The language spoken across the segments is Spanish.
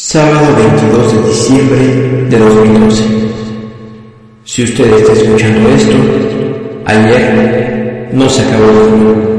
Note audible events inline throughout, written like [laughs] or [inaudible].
Sábado 22 de diciembre de 2012. Si usted está escuchando esto, ayer no se acabó el mundo.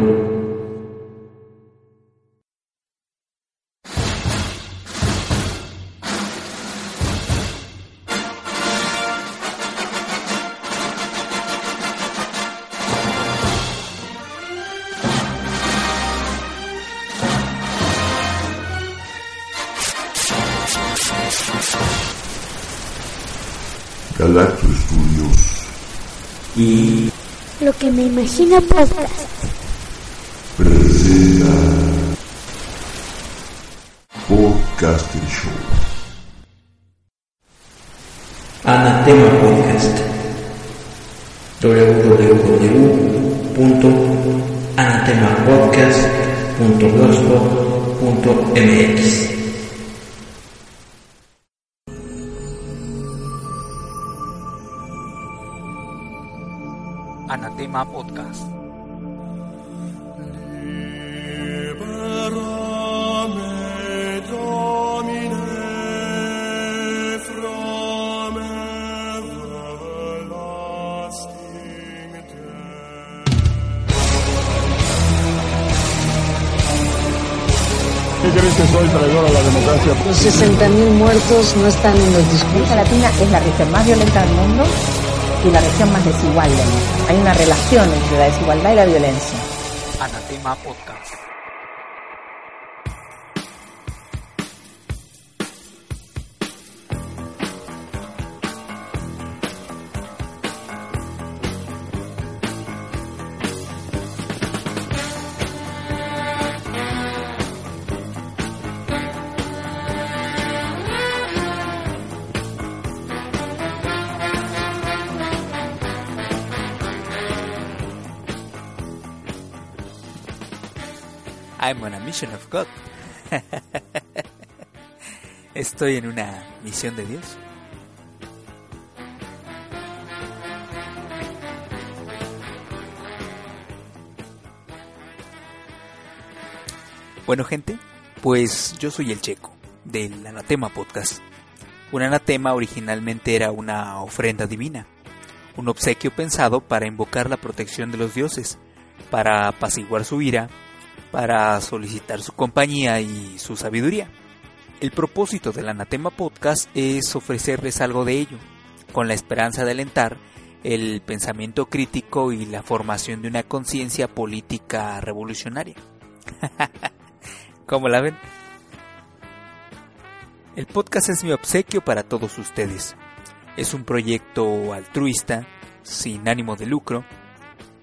Imagina podcast. presenta Podcaster Show. Anatema Podcast. www.anatemapodcast.blogspot.mx Anatema Podcast. Muertos no están en los discursos. América Latina es la región más violenta del mundo y la región más desigual del mundo. Hay una relación entre la desigualdad y la violencia. Anatema Podcast. I'm on a mission of God. [laughs] Estoy en una misión de Dios. Bueno gente, pues yo soy el Checo, del Anatema Podcast. Un anatema originalmente era una ofrenda divina, un obsequio pensado para invocar la protección de los dioses, para apaciguar su ira, para solicitar su compañía y su sabiduría. El propósito del Anatema Podcast es ofrecerles algo de ello, con la esperanza de alentar el pensamiento crítico y la formación de una conciencia política revolucionaria. [laughs] ¿Cómo la ven? El podcast es mi obsequio para todos ustedes. Es un proyecto altruista, sin ánimo de lucro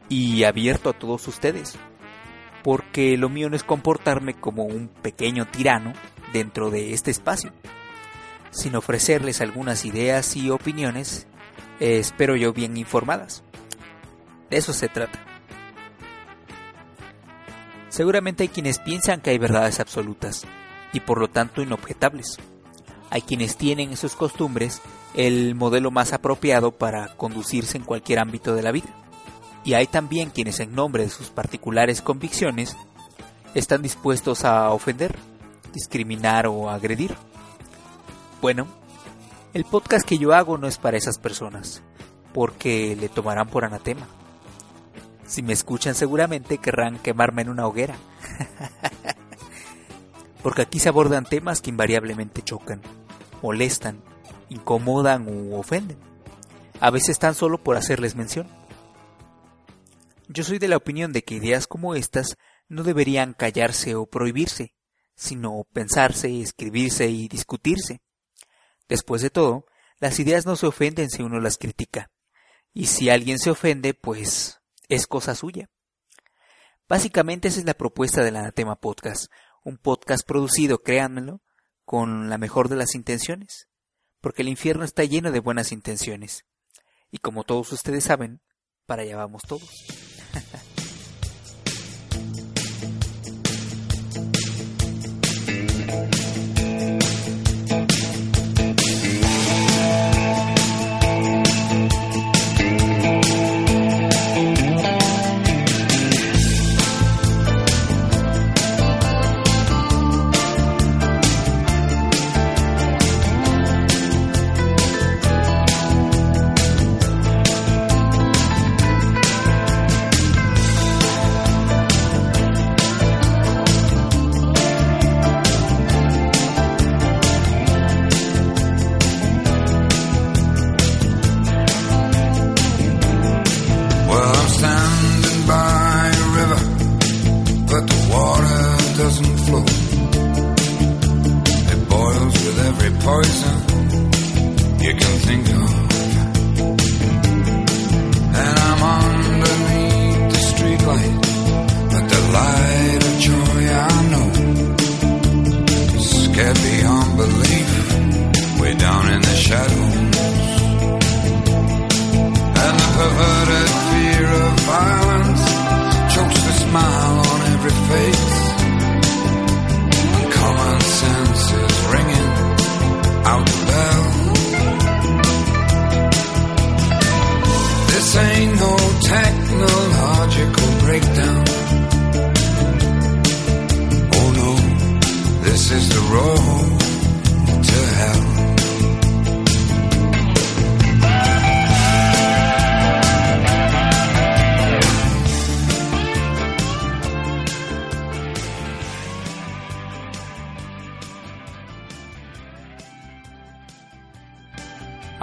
y abierto a todos ustedes porque lo mío no es comportarme como un pequeño tirano dentro de este espacio, sino ofrecerles algunas ideas y opiniones, eh, espero yo bien informadas. De eso se trata. Seguramente hay quienes piensan que hay verdades absolutas y por lo tanto inobjetables. Hay quienes tienen en sus costumbres el modelo más apropiado para conducirse en cualquier ámbito de la vida y hay también quienes en nombre de sus particulares convicciones están dispuestos a ofender, discriminar o agredir. Bueno, el podcast que yo hago no es para esas personas, porque le tomarán por anatema. Si me escuchan seguramente querrán quemarme en una hoguera. [laughs] porque aquí se abordan temas que invariablemente chocan, molestan, incomodan u ofenden. A veces tan solo por hacerles mención. Yo soy de la opinión de que ideas como estas no deberían callarse o prohibirse, sino pensarse, escribirse y discutirse. Después de todo, las ideas no se ofenden si uno las critica. Y si alguien se ofende, pues es cosa suya. Básicamente esa es la propuesta del Anatema Podcast, un podcast producido, créanmelo, con la mejor de las intenciones, porque el infierno está lleno de buenas intenciones. Y como todos ustedes saben, para allá vamos todos.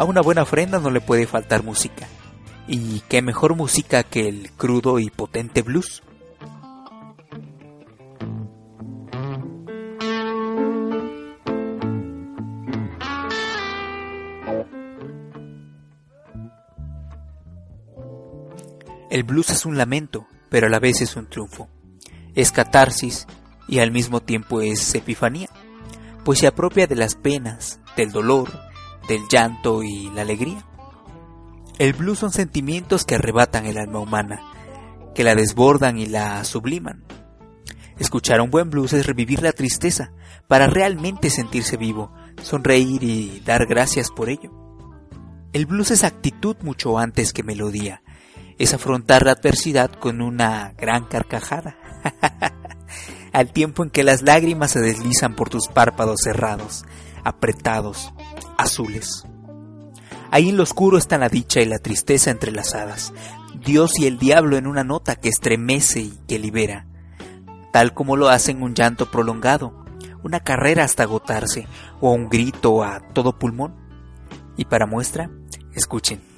A una buena ofrenda no le puede faltar música. Y qué mejor música que el crudo y potente blues. El blues es un lamento, pero a la vez es un triunfo. Es catarsis y al mismo tiempo es epifanía, pues se apropia de las penas, del dolor, del llanto y la alegría. El blues son sentimientos que arrebatan el alma humana, que la desbordan y la subliman. Escuchar un buen blues es revivir la tristeza para realmente sentirse vivo, sonreír y dar gracias por ello. El blues es actitud mucho antes que melodía, es afrontar la adversidad con una gran carcajada, [laughs] al tiempo en que las lágrimas se deslizan por tus párpados cerrados, apretados, azules. Ahí en lo oscuro están la dicha y la tristeza entrelazadas, Dios y el diablo en una nota que estremece y que libera, tal como lo hacen un llanto prolongado, una carrera hasta agotarse o un grito a todo pulmón. Y para muestra, escuchen.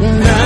Now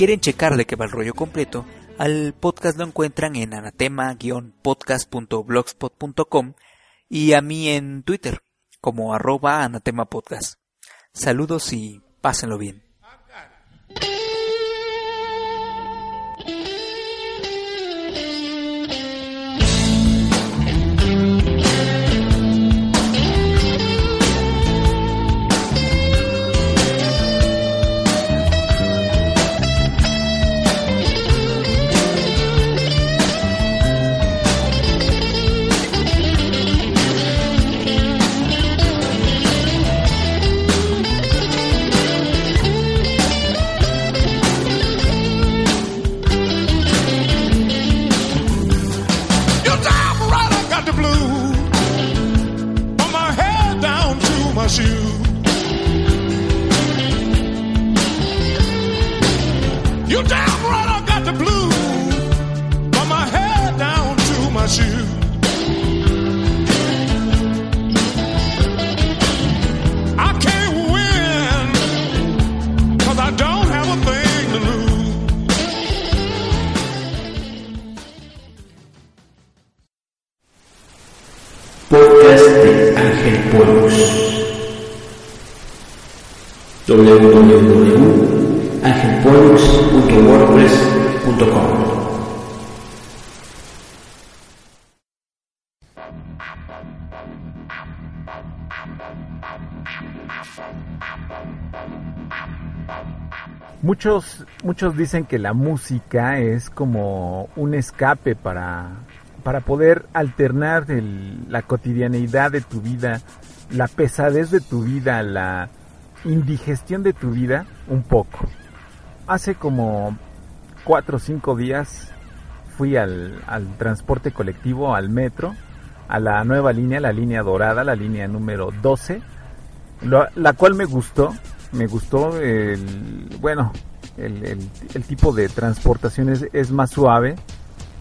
quieren checar de qué va el rollo completo, al podcast lo encuentran en anatema-podcast.blogspot.com y a mí en Twitter como arroba anatemapodcast. Saludos y pásenlo bien. Ah, pueblos. www.angelpueblos.wordpress.com Muchos, muchos dicen que la música es como un escape para, para poder alternar el, la cotidianeidad de tu vida, la pesadez de tu vida, la indigestión de tu vida un poco. Hace como 4 o 5 días fui al, transporte colectivo, al metro, a la nueva línea, la línea dorada, la línea número 12, la cual me gustó, me gustó, el, bueno, el, tipo de transportación es más suave,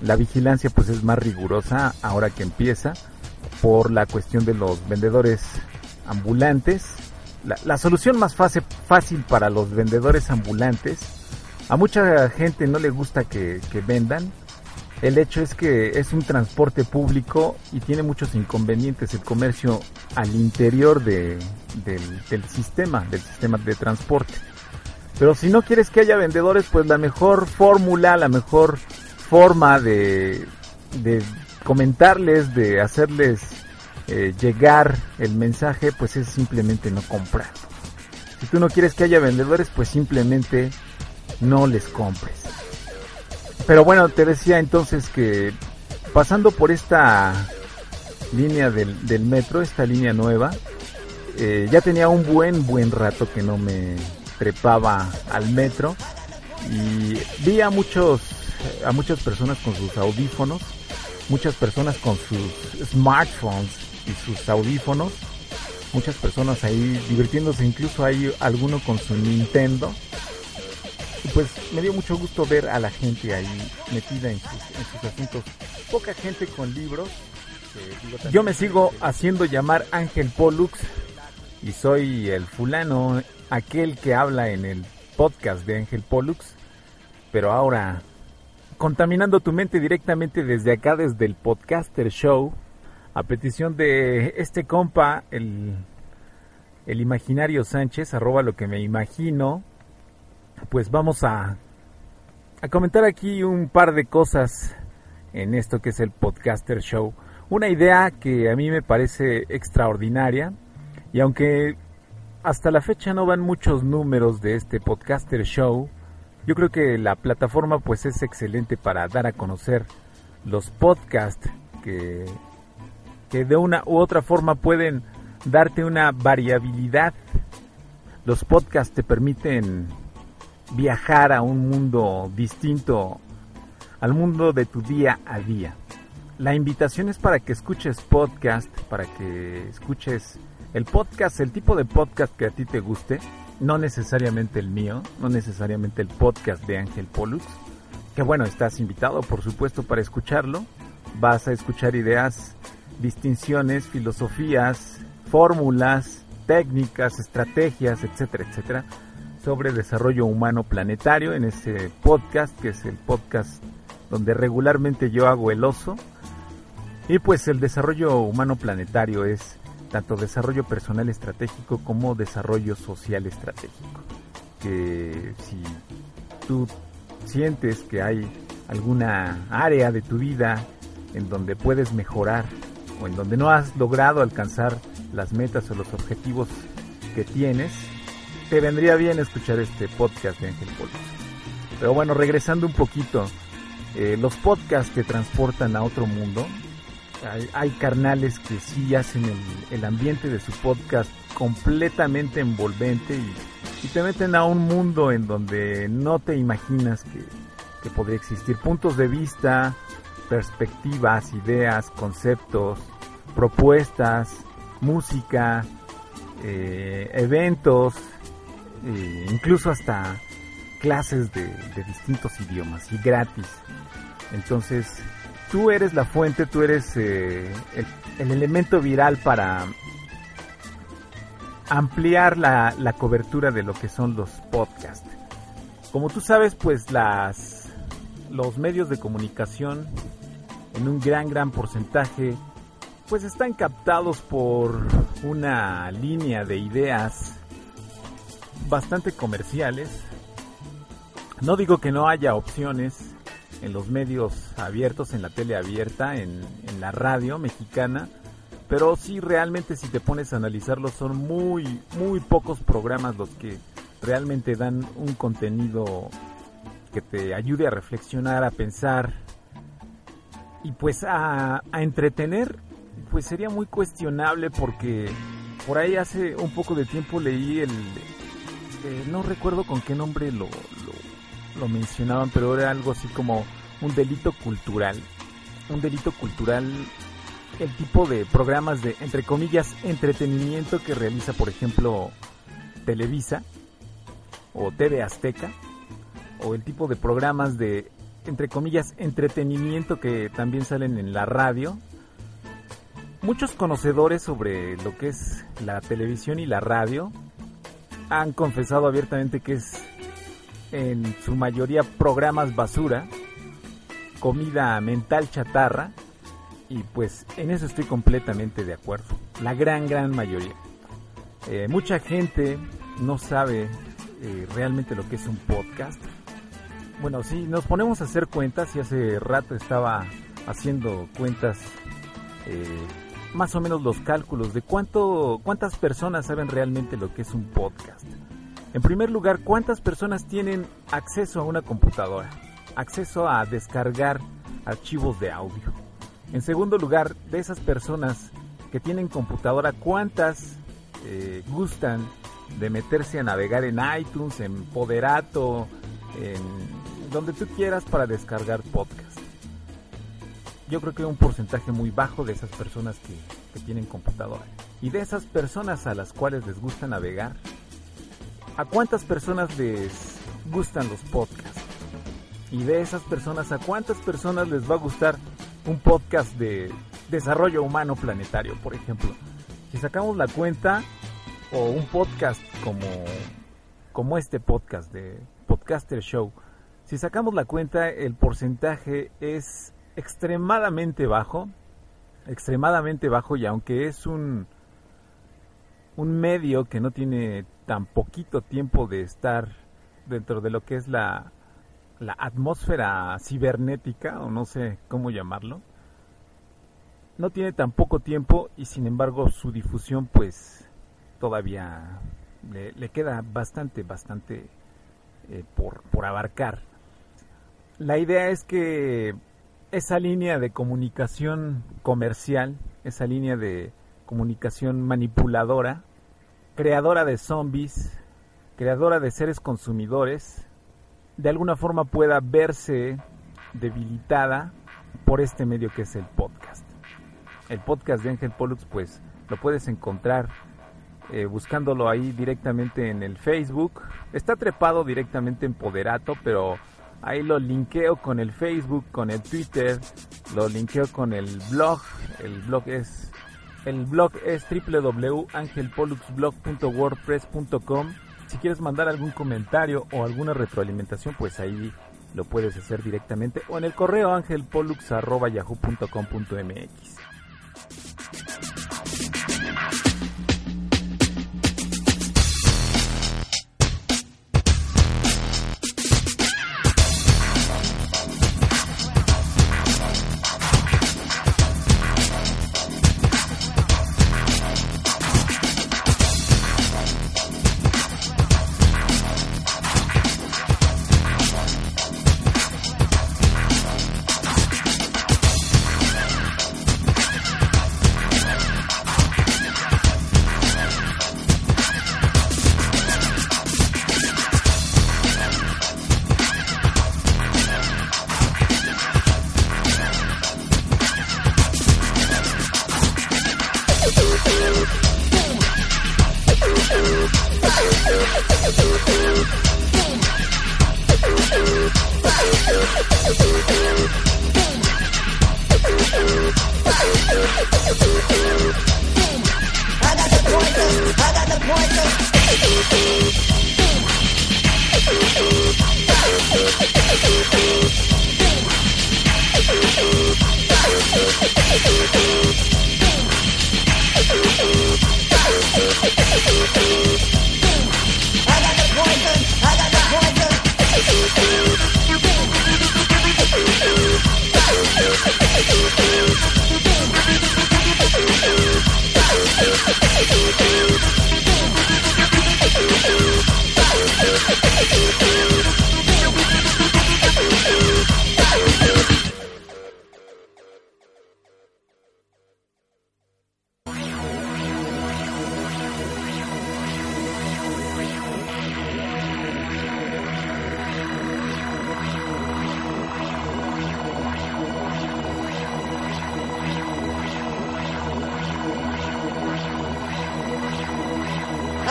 la vigilancia pues es más rigurosa ahora que empieza por la cuestión de los vendedores ambulantes. La, solución más fácil, para los vendedores ambulantes, a mucha gente no le gusta que, vendan, el hecho es que es un transporte público y tiene muchos inconvenientes el comercio al interior de, del, sistema, del sistema de transporte. Pero si no quieres que haya vendedores, pues la mejor fórmula, la mejor forma de, de comentarles, de hacerles eh, llegar el mensaje, pues es simplemente no comprar. Si tú no quieres que haya vendedores, pues simplemente no les compres. Pero bueno, te decía entonces que pasando por esta línea del, del metro, esta línea nueva, eh, ya tenía un buen, buen rato que no me trepaba al metro y vi a muchos, a muchas personas con sus audífonos, muchas personas con sus smartphones y sus audífonos, muchas personas ahí divirtiéndose, incluso hay alguno con su Nintendo pues me dio mucho gusto ver a la gente ahí metida en sus, asuntos. Poca gente con libros. Yo me sigo haciendo llamar Ángel Pollux y soy el fulano, aquel que habla en el podcast de Ángel Pollux, pero ahora contaminando tu mente directamente desde acá, desde el podcaster show, a petición de este compa, el, el imaginario Sánchez, arroba lo que me imagino, pues vamos a, a comentar aquí un par de cosas en esto que es el podcaster show. Una idea que a mí me parece extraordinaria y aunque hasta la fecha no van muchos números de este podcaster show, yo creo que la plataforma pues es excelente para dar a conocer los podcasts que, que de una u otra forma pueden darte una variabilidad. Los podcasts te permiten viajar a un mundo distinto al mundo de tu día a día. La invitación es para que escuches podcast, para que escuches el podcast, el tipo de podcast que a ti te guste, no necesariamente el mío, no necesariamente el podcast de Ángel Polus, que bueno, estás invitado por supuesto para escucharlo, vas a escuchar ideas, distinciones, filosofías, fórmulas, técnicas, estrategias, etcétera, etcétera sobre desarrollo humano planetario en este podcast, que es el podcast donde regularmente yo hago el oso. Y pues el desarrollo humano planetario es tanto desarrollo personal estratégico como desarrollo social estratégico. Que si tú sientes que hay alguna área de tu vida en donde puedes mejorar o en donde no has logrado alcanzar las metas o los objetivos que tienes, te vendría bien escuchar este podcast de Ángel Polo. Pero bueno, regresando un poquito, eh, los podcasts que transportan a otro mundo, hay, carnales que sí hacen el, ambiente de su podcast completamente envolvente y, te meten a un mundo en donde no te imaginas que, que podría existir. Puntos de vista, perspectivas, ideas, conceptos, propuestas, música, eh, eventos, eh, incluso hasta clases de, distintos idiomas y gratis. Entonces, tú eres la fuente, tú eres eh, el, elemento viral para ampliar la, la, cobertura de lo que son los podcasts. Como tú sabes, pues las los medios de comunicación en un gran gran porcentaje pues están captados por una línea de ideas bastante comerciales. No digo que no haya opciones en los medios abiertos, en la tele abierta, en, la radio mexicana, pero sí realmente si te pones a analizarlo son muy, muy pocos programas los que realmente dan un contenido que te ayude a reflexionar, a pensar y pues a, a entretener, pues sería muy cuestionable porque por ahí hace un poco de tiempo leí el... eh, no recuerdo con qué nombre lo, lo mencionaban, pero era algo así como un delito cultural. Un delito cultural, el tipo de programas de, entre comillas, entretenimiento que realiza, por ejemplo, Televisa o TV Azteca, o el tipo de programas de, entre comillas, entretenimiento que también salen en la radio. Muchos conocedores sobre lo que es la televisión y la radio han confesado abiertamente que es en su mayoría programas basura, comida mental chatarra, y pues en eso estoy completamente de acuerdo. La gran, gran mayoría. Eh, mucha gente no sabe eh, realmente lo que es un podcast. Bueno, si nos ponemos a hacer cuentas, y hace rato estaba haciendo cuentas, eh, más o menos los cálculos de cuánto, cuántas personas saben realmente lo que es un podcast. En primer lugar, ¿cuántas personas tienen acceso a una computadora? Acceso a descargar archivos de audio. En segundo lugar, de esas personas que tienen computadora, ¿cuántas eh, gustan de meterse a navegar en iTunes, en Poderato, en donde tú quieras para descargar podcast? Yo creo que hay un porcentaje muy bajo de esas personas que, que tienen computadora. Y de esas personas a las cuales les gusta navegar, ¿a cuántas personas les gustan los podcasts? Y de esas personas, ¿a cuántas personas les va a gustar un podcast de desarrollo humano planetario, por ejemplo? Si sacamos la cuenta, o un podcast como, como este podcast de Podcaster Show, si sacamos la cuenta, el porcentaje es extremadamente bajo, extremadamente bajo, y aunque es un, un medio que no tiene tan poquito tiempo de estar dentro de lo que es la, la atmósfera cibernética, o no sé cómo llamarlo, no tiene tan poco tiempo y sin embargo su difusión pues todavía le, queda bastante, bastante eh, por, por abarcar. La idea es que esa línea de comunicación comercial, esa línea de comunicación manipuladora, creadora de zombies, creadora de seres consumidores, de alguna forma pueda verse debilitada por este medio que es el podcast. El podcast de Ángel Pollux pues lo puedes encontrar eh, buscándolo ahí directamente en el Facebook. Está trepado directamente en Poderato, pero ahí lo linkeo con el Facebook, con el Twitter, lo linkeo con el blog. El blog es el blog es www.angelpoluxblog.wordpress.com. Si quieres mandar algún comentario o alguna retroalimentación, pues ahí lo puedes hacer directamente o en el correo angelpolux@yahoo.com.mx.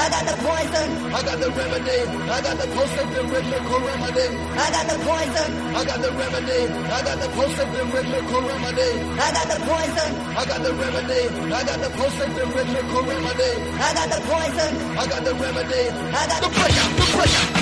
I got the poison. I got the remedy. I got the post-active rhythmical remedy. I got the poison. I got the remedy. I got the post-active rhythmical remedy. I got the poison. I got the remedy. I got the post-active rhythmical remedy. I got the poison. I got the remedy. I got the breakout. The breakout.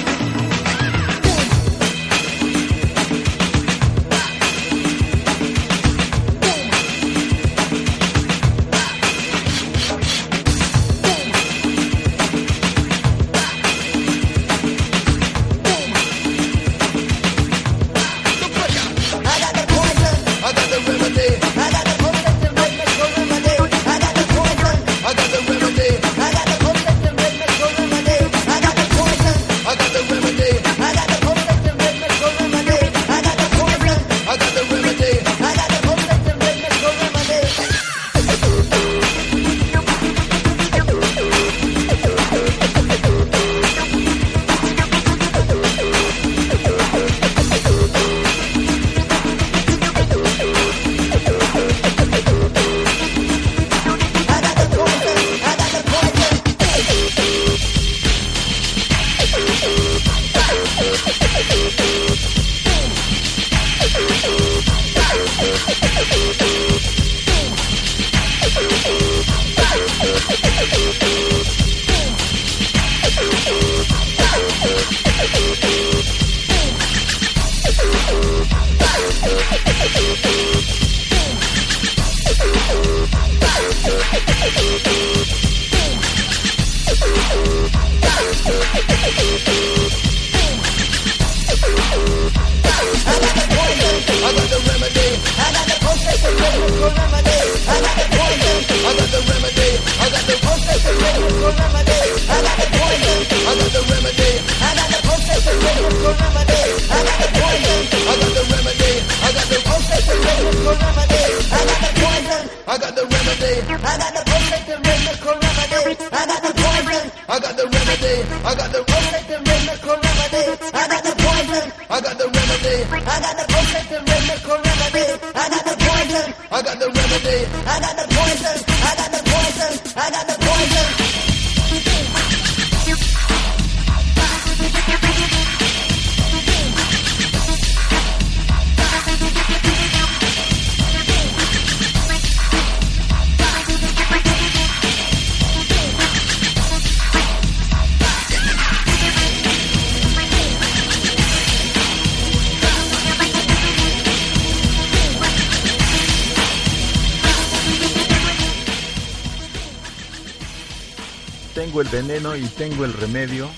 Y tengo el remedio.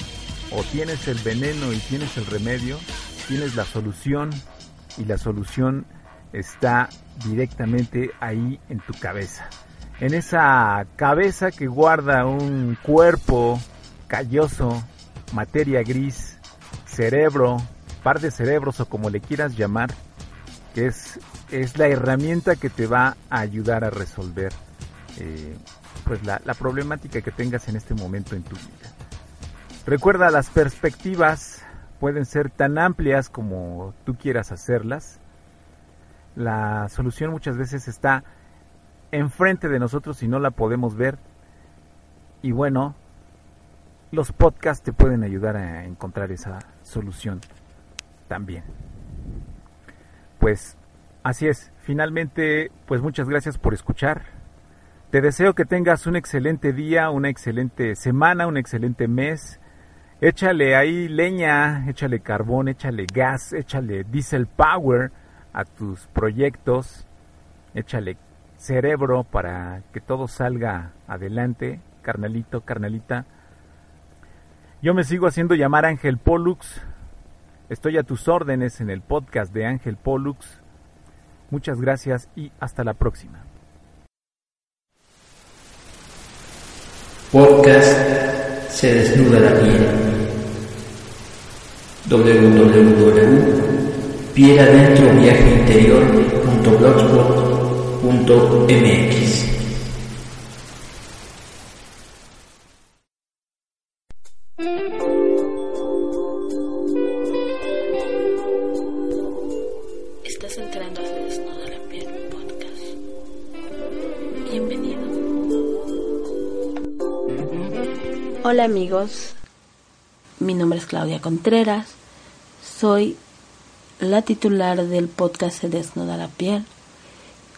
O tienes el veneno y tienes el remedio. Tienes la solución y la solución está directamente ahí en tu cabeza. En esa cabeza que guarda un cuerpo calloso, materia gris, cerebro, par de cerebros o como le quieras llamar, que es, es la herramienta que te va a ayudar a resolver eh, pues la, problemática que tengas en este momento en tu vida. Recuerda, las perspectivas pueden ser tan amplias como tú quieras hacerlas. La solución muchas veces está enfrente de nosotros y no la podemos ver. Y bueno, los podcasts te pueden ayudar a encontrar esa solución también. Pues así es. Finalmente, pues muchas gracias por escuchar. Te deseo que tengas un excelente día, una excelente semana, un excelente mes. Échale ahí leña, échale carbón, échale gas, échale diesel power a tus proyectos. Échale cerebro para que todo salga adelante, carnalito, carnalita. Yo me sigo haciendo llamar Ángel Pollux. Estoy a tus órdenes en el podcast de Ángel Pollux. Muchas gracias y hasta la próxima. Podcast Se desnuda la piel. www.pieladentroviajeinterior.blogspot.mx Hola amigos, mi nombre es Claudia Contreras, soy la titular del podcast Se desnuda la piel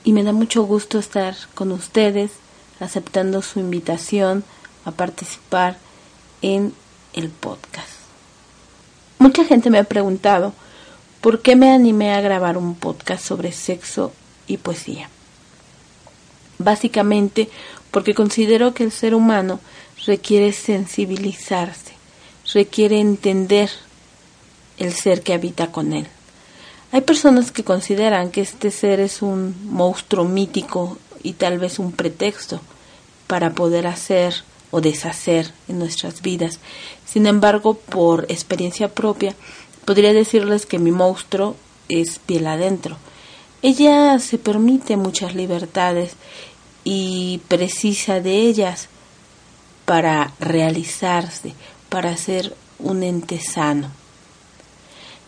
y me da mucho gusto estar con ustedes aceptando su invitación a participar en el podcast. Mucha gente me ha preguntado por qué me animé a grabar un podcast sobre sexo y poesía. Básicamente porque considero que el ser humano requiere sensibilizarse, requiere entender el ser que habita con él. Hay personas que consideran que este ser es un monstruo mítico y tal vez un pretexto para poder hacer o deshacer en nuestras vidas. Sin embargo, por experiencia propia, podría decirles que mi monstruo es piel adentro. Ella se permite muchas libertades y precisa de ellas para realizarse, para ser un ente sano.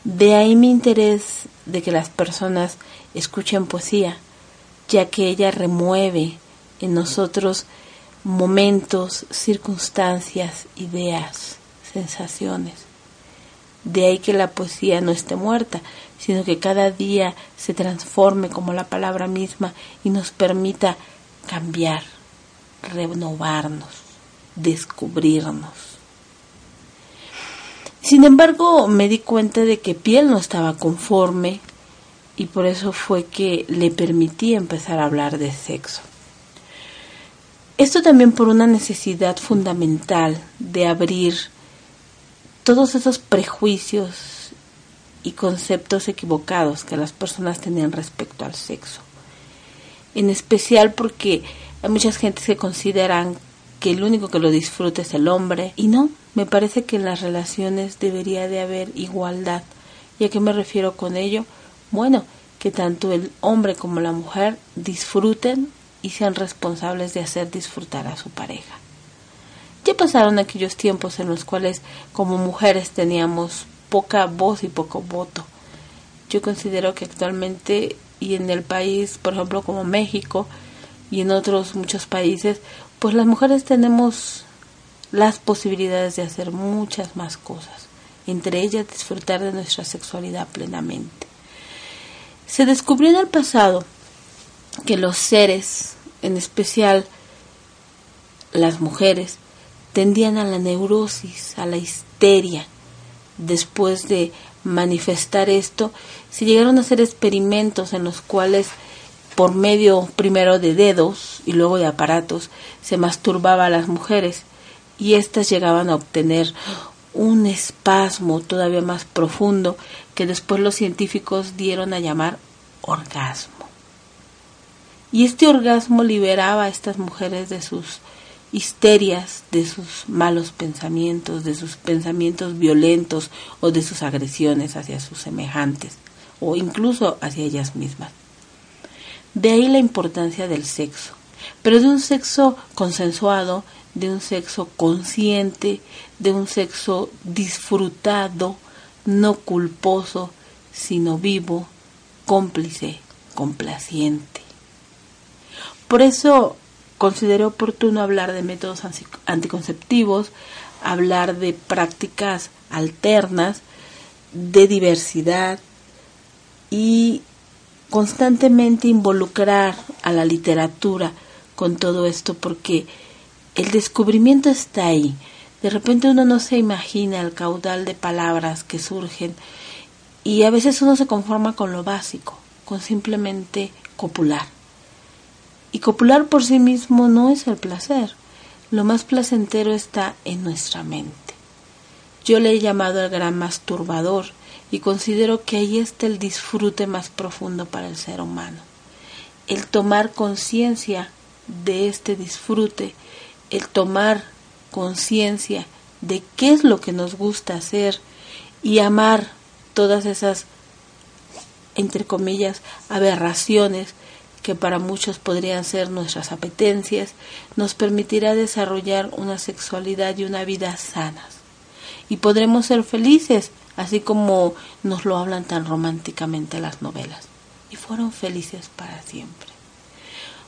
De ahí mi interés de que las personas escuchen poesía, ya que ella remueve en nosotros momentos, circunstancias, ideas, sensaciones. De ahí que la poesía no esté muerta, sino que cada día se transforme como la palabra misma y nos permita cambiar, renovarnos, descubrirnos. Sin embargo, me di cuenta de que piel no estaba conforme y por eso fue que le permití empezar a hablar de sexo. Esto también por una necesidad fundamental de abrir todos esos prejuicios y conceptos equivocados que las personas tenían respecto al sexo. En especial porque hay muchas gentes que consideran que el único que lo disfruta es el hombre y no, me parece que en las relaciones debería de haber igualdad. ¿Y a qué me refiero con ello? Bueno, que tanto el hombre como la mujer disfruten y sean responsables de hacer disfrutar a su pareja. Ya pasaron aquellos tiempos en los cuales como mujeres teníamos poca voz y poco voto. Yo considero que actualmente y en el país, por ejemplo, como México y en otros muchos países, pues las mujeres tenemos las posibilidades de hacer muchas más cosas, entre ellas disfrutar de nuestra sexualidad plenamente. Se descubrió en el pasado que los seres, en especial las mujeres, tendían a la neurosis, a la histeria. Después de manifestar esto, se llegaron a hacer experimentos en los cuales por medio primero de dedos y luego de aparatos se masturbaba a las mujeres y éstas llegaban a obtener un espasmo todavía más profundo que después los científicos dieron a llamar orgasmo. Y este orgasmo liberaba a estas mujeres de sus histerias, de sus malos pensamientos, de sus pensamientos violentos o de sus agresiones hacia sus semejantes o incluso hacia ellas mismas. De ahí la importancia del sexo, pero de un sexo consensuado, de un sexo consciente, de un sexo disfrutado, no culposo, sino vivo, cómplice, complaciente. Por eso considero oportuno hablar de métodos anticonceptivos, hablar de prácticas alternas, de diversidad y constantemente involucrar a la literatura con todo esto porque el descubrimiento está ahí. De repente uno no se imagina el caudal de palabras que surgen y a veces uno se conforma con lo básico, con simplemente copular. Y copular por sí mismo no es el placer. Lo más placentero está en nuestra mente. Yo le he llamado el gran masturbador y considero que ahí está el disfrute más profundo para el ser humano. El tomar conciencia de este disfrute el tomar conciencia de qué es lo que nos gusta hacer y amar todas esas, entre comillas, aberraciones que para muchos podrían ser nuestras apetencias, nos permitirá desarrollar una sexualidad y una vida sanas. Y podremos ser felices, así como nos lo hablan tan románticamente las novelas. Y fueron felices para siempre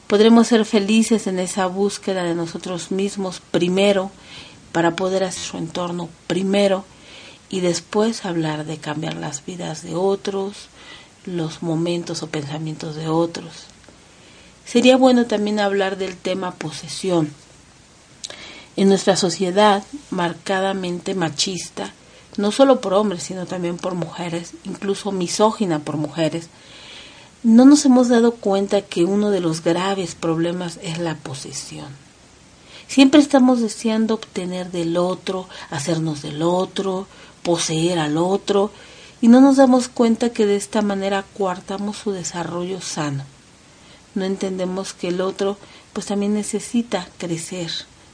podremos ser felices en esa búsqueda de nosotros mismos primero para poder hacer su entorno primero y después hablar de cambiar las vidas de otros, los momentos o pensamientos de otros. Sería bueno también hablar del tema posesión. En nuestra sociedad marcadamente machista, no solo por hombres, sino también por mujeres, incluso misógina por mujeres, no nos hemos dado cuenta que uno de los graves problemas es la posesión. Siempre estamos deseando obtener del otro, hacernos del otro, poseer al otro, y no nos damos cuenta que de esta manera coartamos su desarrollo sano. No entendemos que el otro pues también necesita crecer,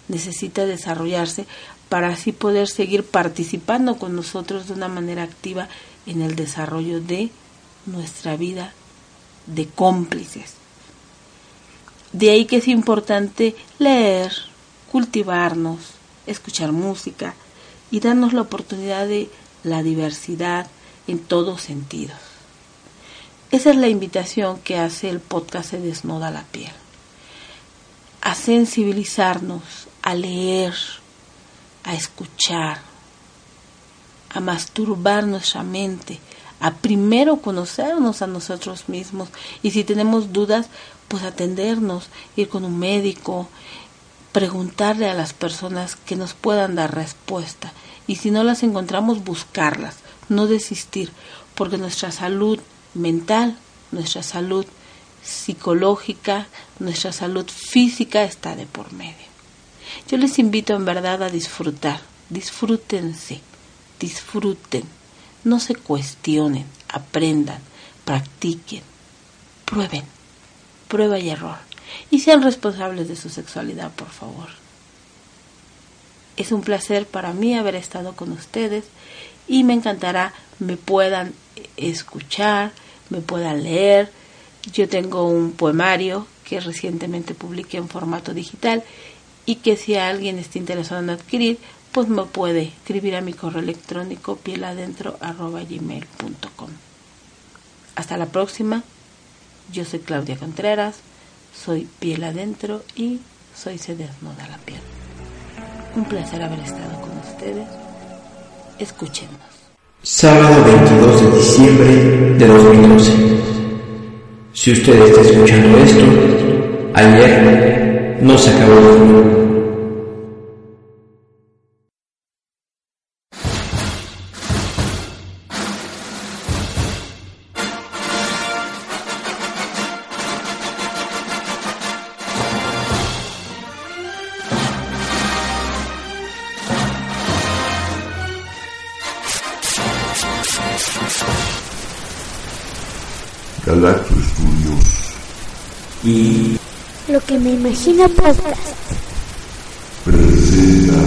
necesita desarrollarse para así poder seguir participando con nosotros de una manera activa en el desarrollo de nuestra vida de cómplices. De ahí que es importante leer, cultivarnos, escuchar música y darnos la oportunidad de la diversidad en todos sentidos. Esa es la invitación que hace el podcast Se desnuda la piel. A sensibilizarnos, a leer, a escuchar, a masturbar nuestra mente, a primero conocernos a nosotros mismos y si tenemos dudas, pues atendernos, ir con un médico, preguntarle a las personas que nos puedan dar respuesta y si no las encontramos, buscarlas, no desistir, porque nuestra salud mental, nuestra salud psicológica, nuestra salud física está de por medio. Yo les invito en verdad a disfrutar, disfrútense, disfruten no se cuestionen, aprendan, practiquen, prueben, prueba y error. Y sean responsables de su sexualidad, por favor. Es un placer para mí haber estado con ustedes y me encantará me puedan escuchar, me puedan leer. Yo tengo un poemario que recientemente publiqué en formato digital y que si alguien está interesado en adquirir, pues me puede escribir a mi correo electrónico pieladentro.gmail.com. Hasta la próxima. Yo soy Claudia Contreras, soy Piel Adentro y soy Se Desnuda la Piel. Un placer haber estado con ustedes. Escúchenos. Sábado 22 de diciembre de 2012. Si usted está escuchando esto, ayer no se acabó el mundo. Imagina podcast. presenta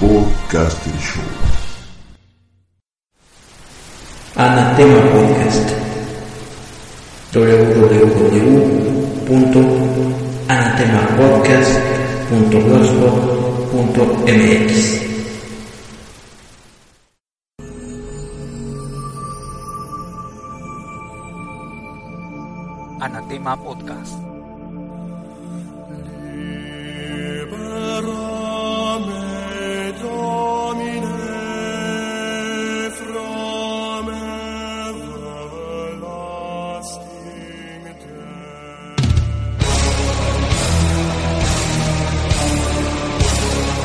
Podcaster Show. Anatema Podcast. www.anatemapodcast.blogspot.mx Podcast.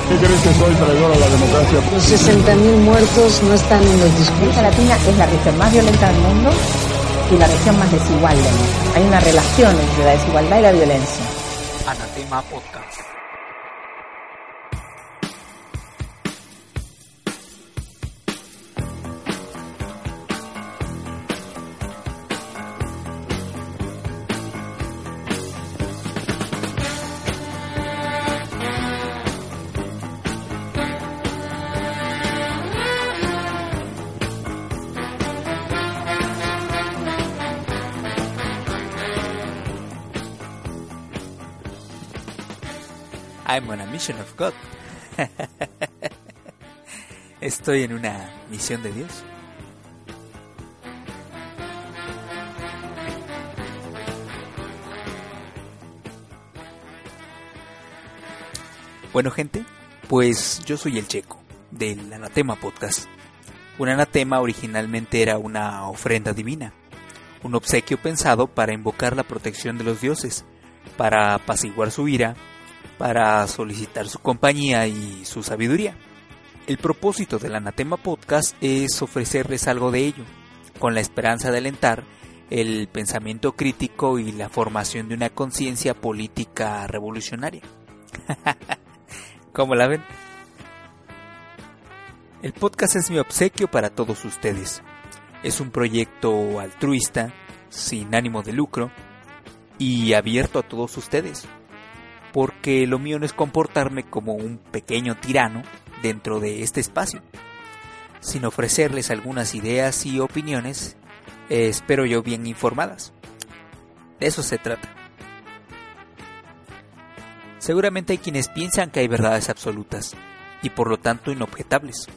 ¿Qué crees que soy traidor a la democracia? Los 60.000 muertos no están en los discursos. América Latina es la región más violenta del mundo y la región más desigual. Hay una relación entre la desigualdad y la violencia. Anatema Podcast. I'm on a mission of. [laughs] Estoy en una misión de Dios. Bueno gente, pues yo soy el Checo, del Anatema Podcast. Un anatema originalmente era una ofrenda divina, un obsequio pensado para invocar la protección de los dioses, para apaciguar su ira, para solicitar su compañía y su sabiduría. El propósito del Anatema Podcast es ofrecerles algo de ello, con la esperanza de alentar el pensamiento crítico y la formación de una conciencia política revolucionaria. [laughs] ¿Cómo la ven? El podcast es mi obsequio para todos ustedes. Es un proyecto altruista, sin ánimo de lucro y abierto a todos ustedes. Porque lo mío no es comportarme como un pequeño tirano dentro de este espacio, sin ofrecerles algunas ideas y opiniones, espero yo bien informadas. De eso se trata. Seguramente hay quienes piensan que hay verdades absolutas y por lo tanto inobjetables.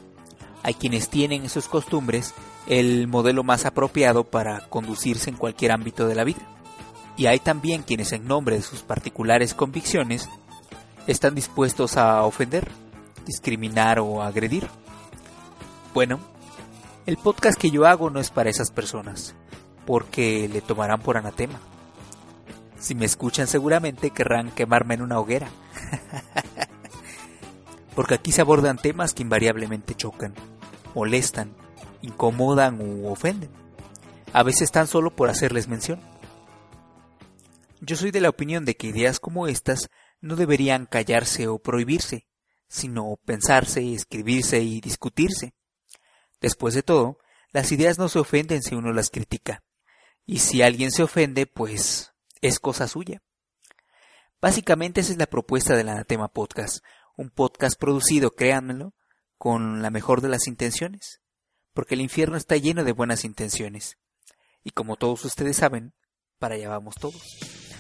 Hay quienes tienen en sus costumbres el modelo más apropiado para conducirse en cualquier ámbito de la vida. Y hay también quienes en nombre de sus particulares convicciones están dispuestos a ofender, discriminar o agredir. Bueno, el podcast que yo hago no es para esas personas, porque le tomarán por anatema. Si me escuchan seguramente querrán quemarme en una hoguera. [laughs] porque aquí se abordan temas que invariablemente chocan, molestan, incomodan u ofenden. A veces tan solo por hacerles mención. Yo soy de la opinión de que ideas como estas no deberían callarse o prohibirse, sino pensarse, escribirse y discutirse. Después de todo, las ideas no se ofenden si uno las critica. Y si alguien se ofende, pues es cosa suya. Básicamente esa es la propuesta del Anatema Podcast, un podcast producido, créanmelo, con la mejor de las intenciones, porque el infierno está lleno de buenas intenciones. Y como todos ustedes saben, para allá vamos todos.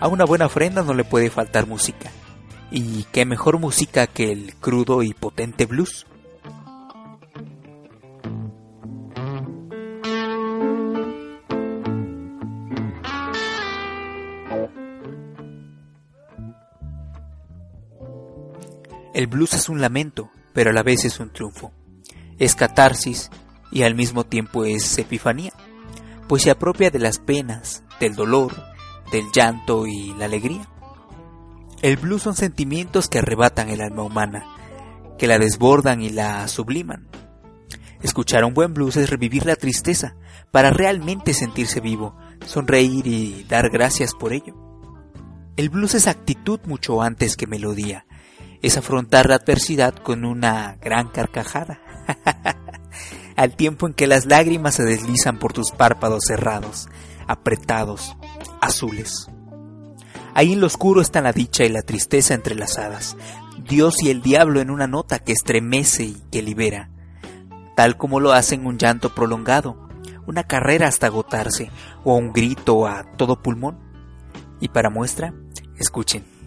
A una buena ofrenda no le puede faltar música. Y qué mejor música que el crudo y potente blues. El blues es un lamento, pero a la vez es un triunfo. Es catarsis y al mismo tiempo es epifanía, pues se apropia de las penas, del dolor, del llanto y la alegría. El blues son sentimientos que arrebatan el alma humana, que la desbordan y la subliman. Escuchar un buen blues es revivir la tristeza para realmente sentirse vivo, sonreír y dar gracias por ello. El blues es actitud mucho antes que melodía, es afrontar la adversidad con una gran carcajada, [laughs] al tiempo en que las lágrimas se deslizan por tus párpados cerrados, apretados, azules. Ahí en lo oscuro están la dicha y la tristeza entrelazadas, Dios y el diablo en una nota que estremece y que libera, tal como lo hacen un llanto prolongado, una carrera hasta agotarse o un grito a todo pulmón. Y para muestra, escuchen.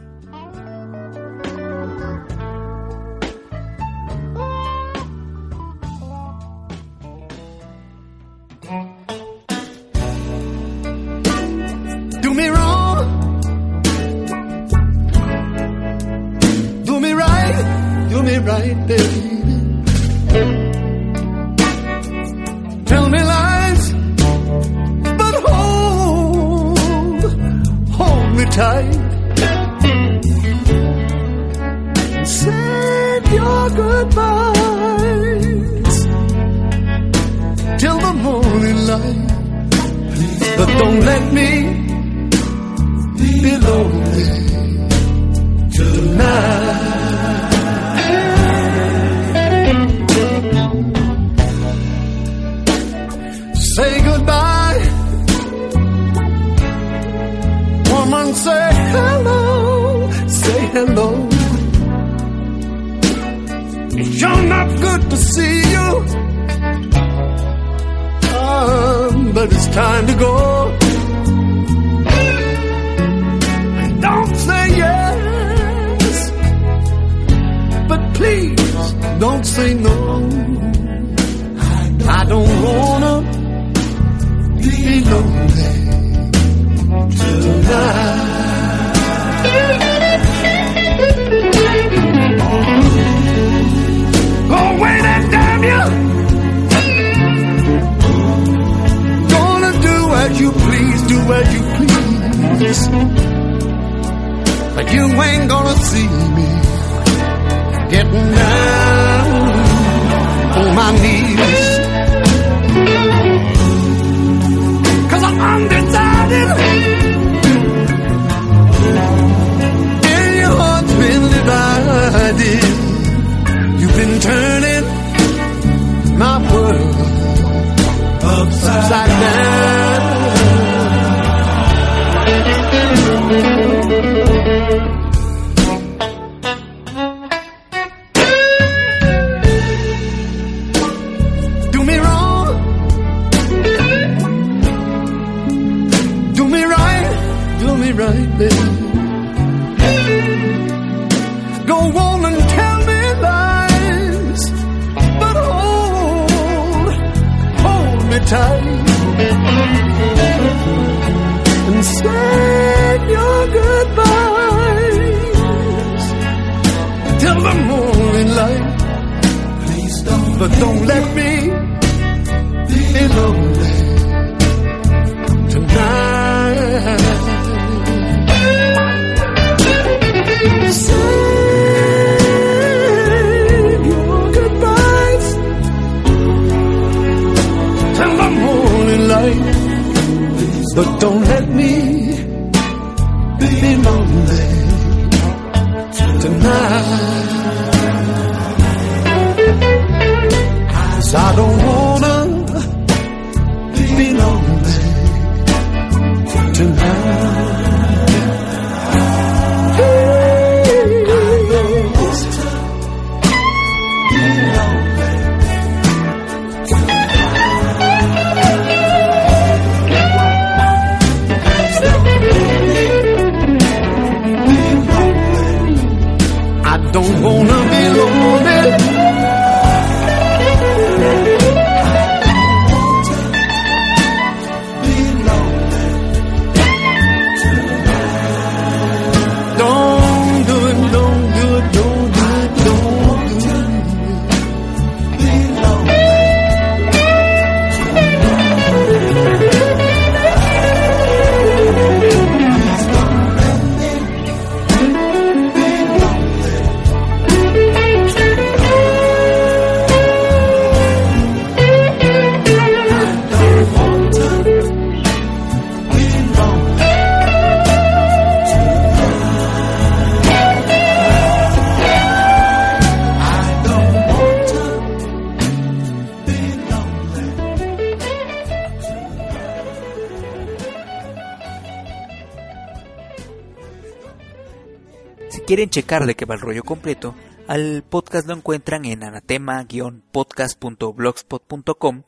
Checar de qué va el rollo completo, al podcast lo encuentran en anatema-podcast.blogspot.com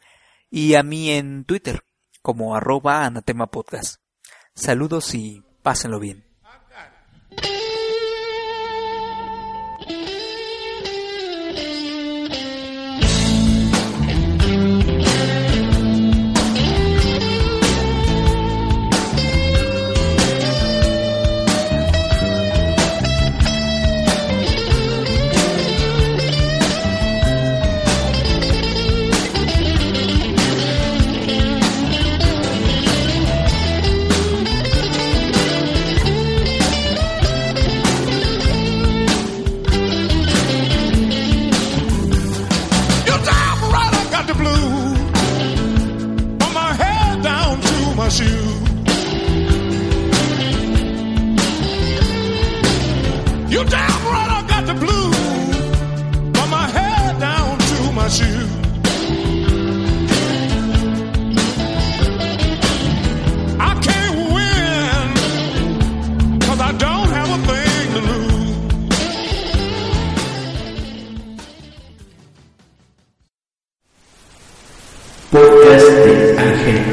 y a mí en Twitter como arroba anatemapodcast. Saludos y pásenlo bien.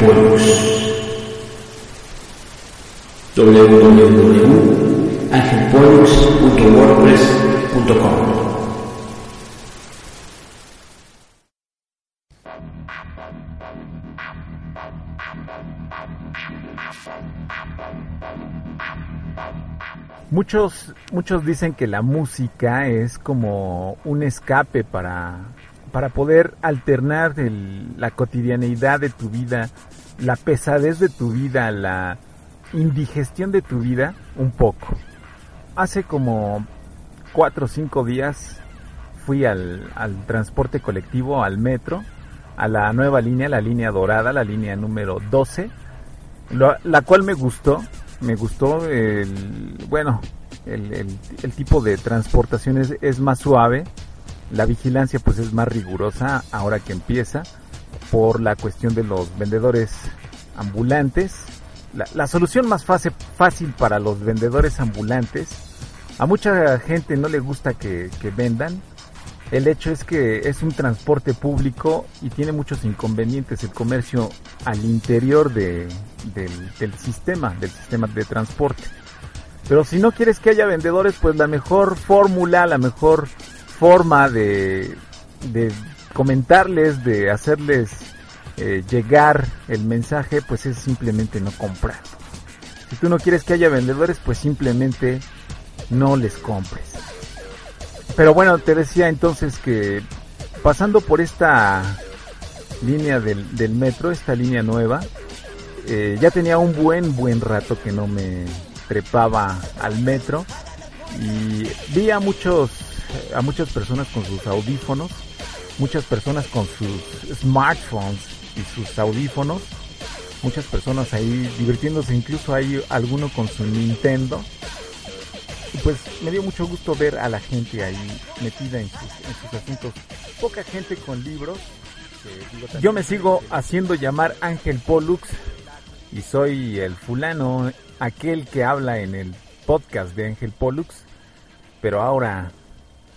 Ángel Polus. www.angelpolux.wordpress.com Muchos, muchos dicen que la música es como un escape para, para poder alternar el- la cotidianeidad de tu vida, la pesadez de tu vida, la indigestión de tu vida un poco. Hace como cuatro o cinco días fui al, transporte colectivo, al metro, a la nueva línea, la línea dorada, la línea número 12, lo- la cual me gustó, me gustó el, bueno, el, tipo de transportación es más suave, la vigilancia pues es más rigurosa ahora que empieza por la cuestión de los vendedores ambulantes. La, solución más fácil, para los vendedores ambulantes, a mucha gente no le gusta que, vendan, el hecho es que es un transporte público y tiene muchos inconvenientes el comercio al interior de- del, del sistema, del sistema de transporte. Pero si no quieres que haya vendedores, pues la mejor fórmula, la mejor forma de, de comentarles, de hacerles eh, llegar el mensaje, pues es simplemente no comprar. Si tú no quieres que haya vendedores, pues simplemente no les compres. Pero bueno, te decía entonces que pasando por esta línea del, del metro, esta línea nueva, eh, ya tenía un buen, buen rato que no me trepaba al metro y vi a muchos, a muchas personas con sus audífonos, muchas personas con sus smartphones y sus audífonos, muchas personas ahí divirtiéndose, incluso hay alguno con su Nintendo. Y pues me dio mucho gusto ver a la gente ahí metida en sus, en sus asuntos. Poca gente con libros. Yo me sigo haciendo llamar Ángel Pollux y soy el fulano, aquel que habla en el podcast de Ángel Pollux, pero ahora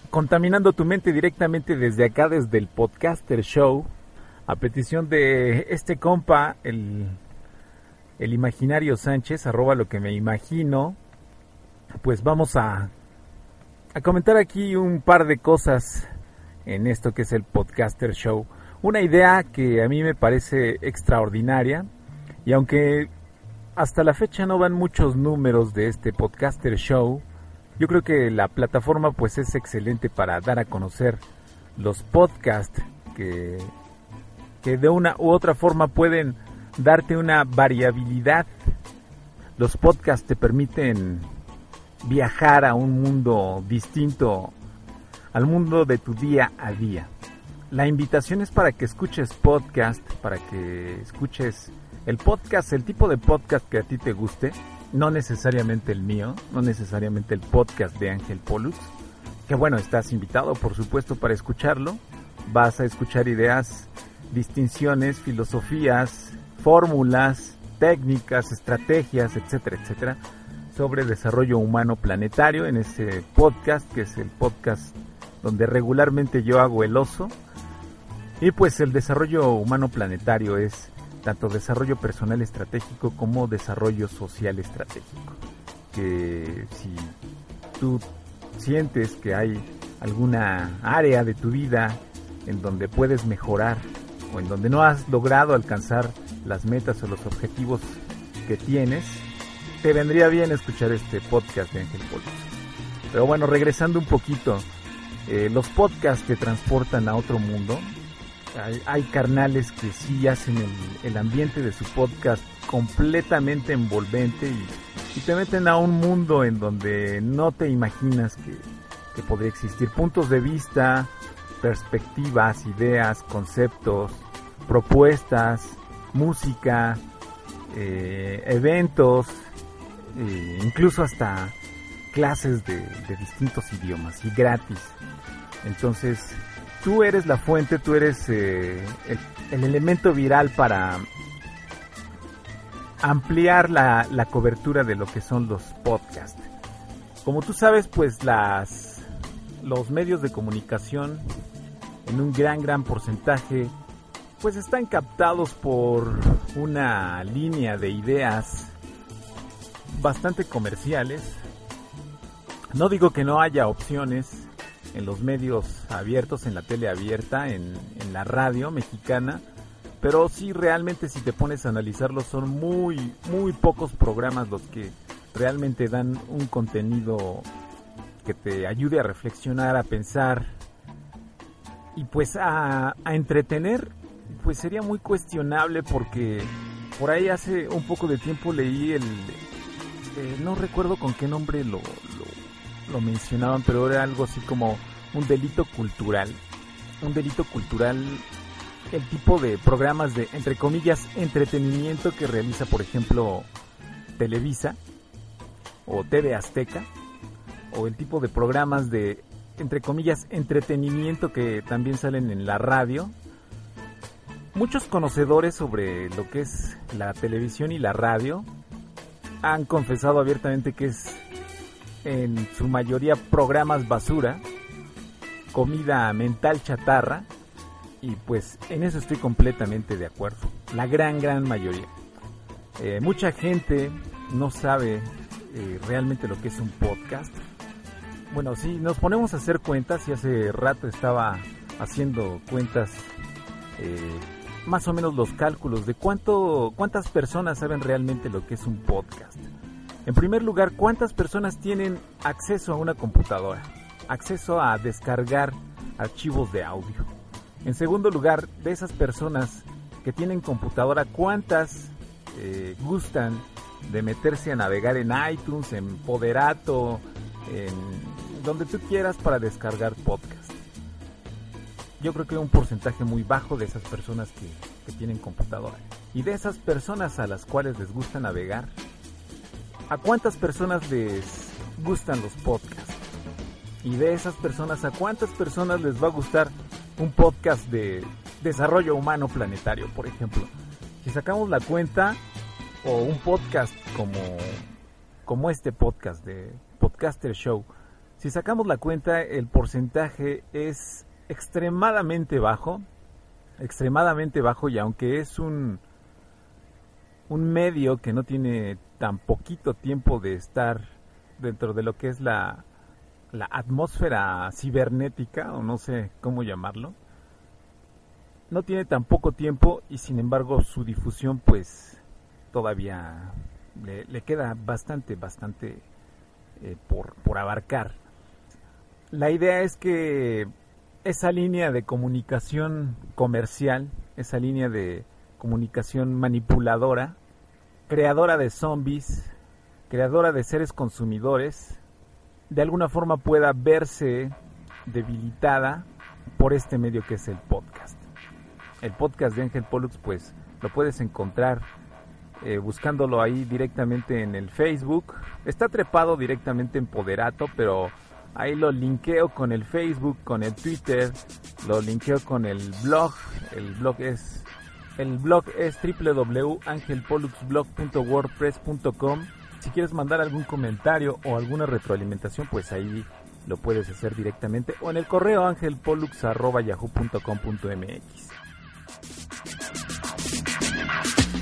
contaminando tu mente directamente desde acá, desde el podcaster show, a petición de este compa, el, el imaginario Sánchez, arroba lo que me imagino, pues vamos a, a comentar aquí un par de cosas en esto que es el podcaster show. Una idea que a mí me parece extraordinaria y aunque hasta la fecha no van muchos números de este podcaster show, yo creo que la plataforma pues es excelente para dar a conocer los podcasts que, que de una u otra forma pueden darte una variabilidad. Los podcasts te permiten viajar a un mundo distinto al mundo de tu día a día. La invitación es para que escuches podcast, para que escuches el podcast, el tipo de podcast que a ti te guste, no necesariamente el mío, no necesariamente el podcast de Ángel Pollux, que bueno, estás invitado por supuesto para escucharlo, vas a escuchar ideas, distinciones, filosofías, fórmulas, técnicas, estrategias, etcétera, etcétera, sobre desarrollo humano planetario en este podcast, que es el podcast donde regularmente yo hago el oso. Y pues el desarrollo humano planetario es tanto desarrollo personal estratégico como desarrollo social estratégico. Que si tú sientes que hay alguna área de tu vida en donde puedes mejorar o en donde no has logrado alcanzar las metas o los objetivos que tienes, te vendría bien escuchar este podcast de Ángel Polos. Pero bueno, regresando un poquito, eh, los podcasts te transportan a otro mundo. Hay, carnales que sí hacen el, ambiente de su podcast completamente envolvente y, te meten a un mundo en donde no te imaginas que, que podría existir. Puntos de vista, perspectivas, ideas, conceptos, propuestas, música, eh, eventos, eh, incluso hasta clases de, distintos idiomas y gratis. Entonces, tú eres la fuente, tú eres eh, el, el, elemento viral para ampliar la, la, cobertura de lo que son los podcasts. Como tú sabes, pues las los medios de comunicación en un gran gran porcentaje pues están captados por una línea de ideas bastante comerciales. No digo que no haya opciones en los medios abiertos, en la tele abierta, en, la radio mexicana, pero sí realmente si te pones a analizarlo son muy, muy pocos programas los que realmente dan un contenido que te ayude a reflexionar, a pensar y pues a, entretener pues sería muy cuestionable porque por ahí hace un poco de tiempo leí el... Eh, no recuerdo con qué nombre lo, lo, mencionaban, pero era algo así como un delito cultural. Un delito cultural, el tipo de programas de, entre comillas, entretenimiento que realiza, por ejemplo, Televisa o TV Azteca, o el tipo de programas de, entre comillas, entretenimiento que también salen en la radio, Muchos conocedores sobre lo que es la televisión y la radio han confesado abiertamente que es en su mayoría programas basura, comida mental chatarra, y pues en eso estoy completamente de acuerdo. La gran, gran mayoría. Eh, mucha gente no sabe eh, realmente lo que es un podcast. Bueno, si nos ponemos a hacer cuentas, y hace rato estaba haciendo cuentas eh, más o menos los cálculos de cuánto, cuántas personas saben realmente lo que es un podcast. En primer lugar, cuántas personas tienen acceso a una computadora, acceso a descargar archivos de audio. En segundo lugar, de esas personas que tienen computadora, cuántas eh, gustan de meterse a navegar en iTunes, en Poderato, en donde tú quieras para descargar podcast yo creo que hay un porcentaje muy bajo de esas personas que, que, tienen computadora. Y de esas personas a las cuales les gusta navegar, ¿a cuántas personas les gustan los podcasts? Y de esas personas, ¿a cuántas personas les va a gustar un podcast de desarrollo humano planetario, por ejemplo? Si sacamos la cuenta, o un podcast como, como este podcast de Podcaster Show, si sacamos la cuenta, el porcentaje es extremadamente bajo, extremadamente bajo y aunque es un, un medio que no tiene tan poquito tiempo de estar dentro de lo que es la, la atmósfera cibernética o no sé cómo llamarlo, no tiene tan poco tiempo y sin embargo su difusión pues todavía le, queda bastante, bastante eh, por, por abarcar. La idea es que esa línea de comunicación comercial, esa línea de comunicación manipuladora, creadora de zombies, creadora de seres consumidores, de alguna forma pueda verse debilitada por este medio que es el podcast. El podcast de Ángel Pollux, pues lo puedes encontrar eh, buscándolo ahí directamente en el Facebook. Está trepado directamente en Poderato, pero Ahí lo linkeo con el Facebook, con el Twitter, lo linkeo con el blog. El blog es el blog es www.angelpoluxblog.wordpress.com. Si quieres mandar algún comentario o alguna retroalimentación, pues ahí lo puedes hacer directamente o en el correo angelpolux.yahoo.com.mx.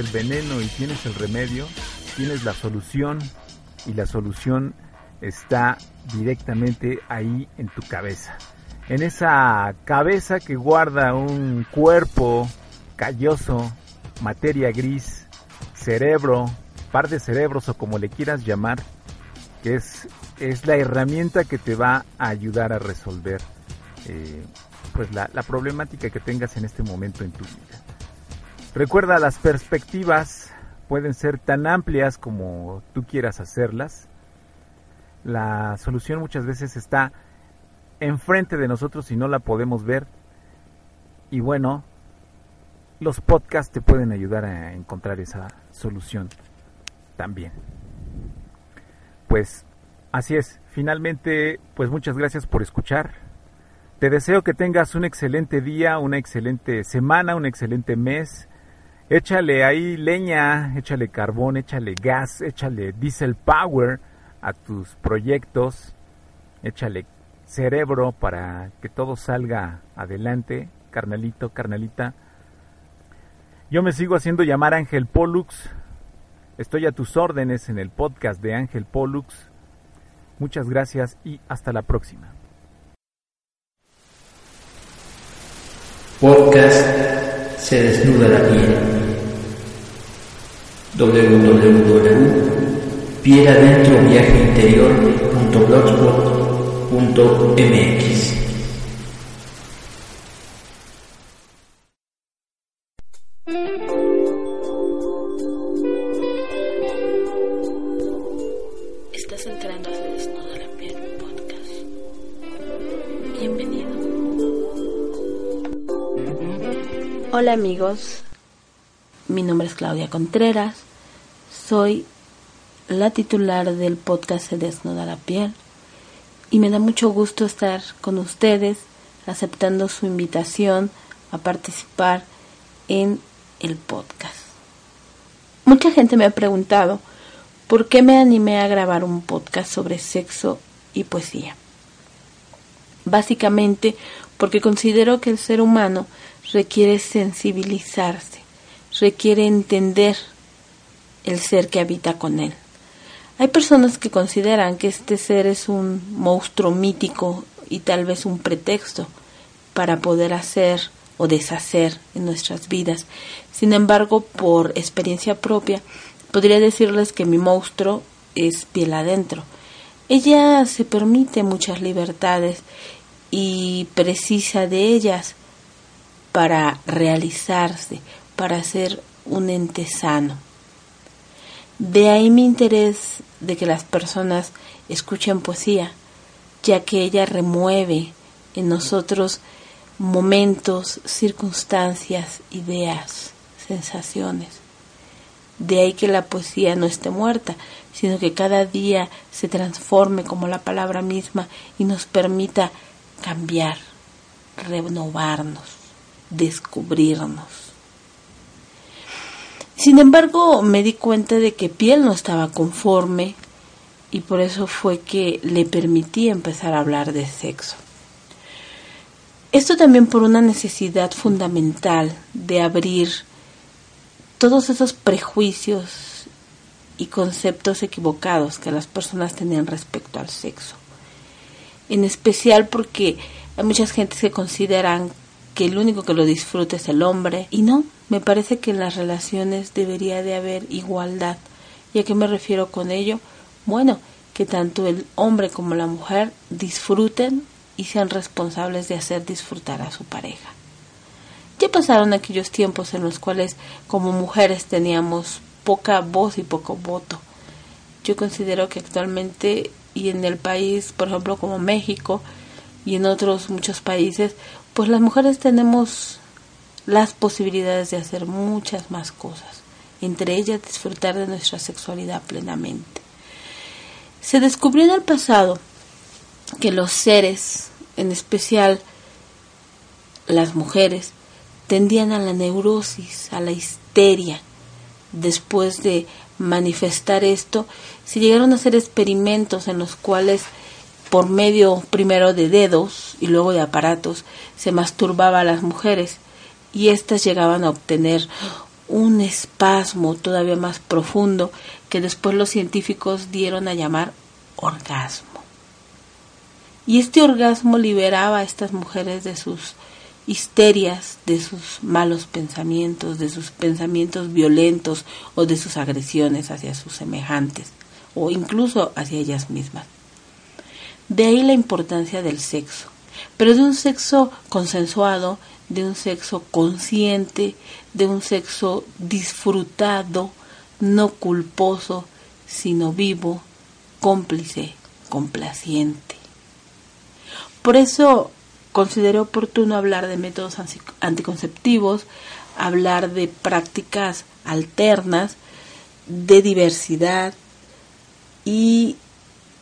el veneno y tienes el remedio, tienes la solución y la solución está directamente ahí en tu cabeza. En esa cabeza que guarda un cuerpo calloso, materia gris, cerebro, par de cerebros o como le quieras llamar, que es, es la herramienta que te va a ayudar a resolver eh, pues la, la problemática que tengas en este momento en tu vida. Recuerda, las perspectivas pueden ser tan amplias como tú quieras hacerlas. La solución muchas veces está enfrente de nosotros y no la podemos ver. Y bueno, los podcasts te pueden ayudar a encontrar esa solución también. Pues así es. Finalmente, pues muchas gracias por escuchar. Te deseo que tengas un excelente día, una excelente semana, un excelente mes. Échale ahí leña, échale carbón, échale gas, échale diesel power a tus proyectos. Échale cerebro para que todo salga adelante, carnalito, carnalita. Yo me sigo haciendo llamar Ángel Pollux. Estoy a tus órdenes en el podcast de Ángel Pollux. Muchas gracias y hasta la próxima. Podcast Se desnuda la piel. www.pieladentroviajeinterior.blogspot.mx Hola amigos, mi nombre es Claudia Contreras, soy la titular del podcast Se Desnuda la Piel y me da mucho gusto estar con ustedes aceptando su invitación a participar en el podcast. Mucha gente me ha preguntado por qué me animé a grabar un podcast sobre sexo y poesía. Básicamente porque considero que el ser humano requiere sensibilizarse, requiere entender el ser que habita con él. Hay personas que consideran que este ser es un monstruo mítico y tal vez un pretexto para poder hacer o deshacer en nuestras vidas. Sin embargo, por experiencia propia, podría decirles que mi monstruo es piel adentro. Ella se permite muchas libertades y precisa de ellas para realizarse, para ser un ente sano. De ahí mi interés de que las personas escuchen poesía, ya que ella remueve en nosotros momentos, circunstancias, ideas, sensaciones. De ahí que la poesía no esté muerta, sino que cada día se transforme como la palabra misma y nos permita cambiar, renovarnos, descubrirnos. Sin embargo, me di cuenta de que piel no estaba conforme y por eso fue que le permití empezar a hablar de sexo. Esto también por una necesidad fundamental de abrir todos esos prejuicios y conceptos equivocados que las personas tenían respecto al sexo. En especial porque hay muchas gentes que consideran que el único que lo disfruta es el hombre y no, me parece que en las relaciones debería de haber igualdad. ¿Y a qué me refiero con ello? Bueno, que tanto el hombre como la mujer disfruten y sean responsables de hacer disfrutar a su pareja. Ya pasaron aquellos tiempos en los cuales como mujeres teníamos poca voz y poco voto. Yo considero que actualmente y en el país, por ejemplo, como México y en otros muchos países, pues las mujeres tenemos las posibilidades de hacer muchas más cosas, entre ellas disfrutar de nuestra sexualidad plenamente. Se descubrió en el pasado que los seres, en especial las mujeres, tendían a la neurosis, a la histeria. Después de manifestar esto, se llegaron a hacer experimentos en los cuales por medio primero de dedos y luego de aparatos se masturbaba a las mujeres y éstas llegaban a obtener un espasmo todavía más profundo que después los científicos dieron a llamar orgasmo. Y este orgasmo liberaba a estas mujeres de sus histerias, de sus malos pensamientos, de sus pensamientos violentos o de sus agresiones hacia sus semejantes o incluso hacia ellas mismas. De ahí la importancia del sexo, pero de un sexo consensuado, de un sexo consciente, de un sexo disfrutado, no culposo, sino vivo, cómplice, complaciente. Por eso consideré oportuno hablar de métodos anticonceptivos, hablar de prácticas alternas, de diversidad y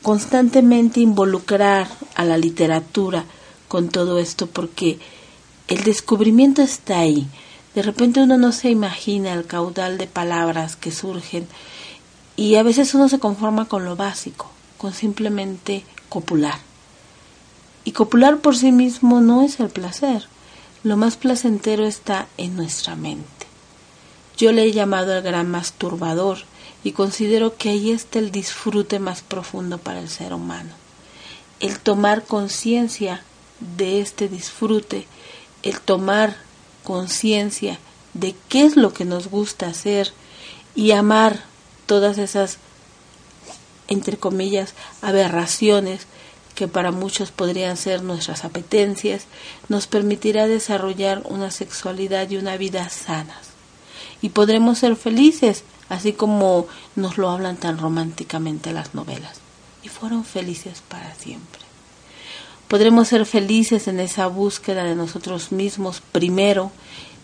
constantemente involucrar a la literatura con todo esto porque el descubrimiento está ahí. De repente uno no se imagina el caudal de palabras que surgen y a veces uno se conforma con lo básico, con simplemente copular. Y copular por sí mismo no es el placer. Lo más placentero está en nuestra mente. Yo le he llamado el gran masturbador y considero que ahí está el disfrute más profundo para el ser humano. El tomar conciencia de este disfrute, el tomar conciencia de qué es lo que nos gusta hacer y amar todas esas, entre comillas, aberraciones que para muchos podrían ser nuestras apetencias, nos permitirá desarrollar una sexualidad y una vida sanas. Y podremos ser felices, así como nos lo hablan tan románticamente las novelas. Y fueron felices para siempre. Podremos ser felices en esa búsqueda de nosotros mismos primero,